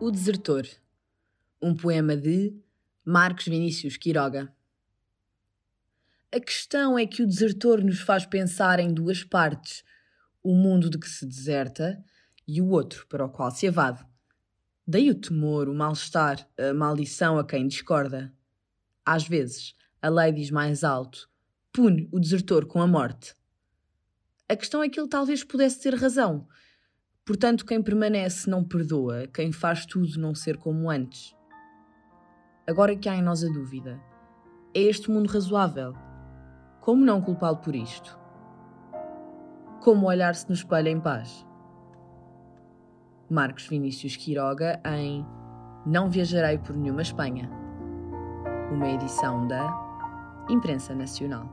O Desertor, um poema de Marcos Vinícius Quiroga. A questão é que o desertor nos faz pensar em duas partes: o mundo de que se deserta e o outro para o qual se evade. Daí o temor, o mal-estar, a maldição a quem discorda. Às vezes, a lei diz mais alto: pune o desertor com a morte. A questão é que ele talvez pudesse ter razão. Portanto, quem permanece não perdoa, quem faz tudo não ser como antes. Agora que há em nós a dúvida, é este mundo razoável? Como não culpá-lo por isto? Como olhar-se no espelho em paz? Marcos Vinícius Quiroga em Não Viajarei por Nenhuma Espanha, uma edição da Imprensa Nacional.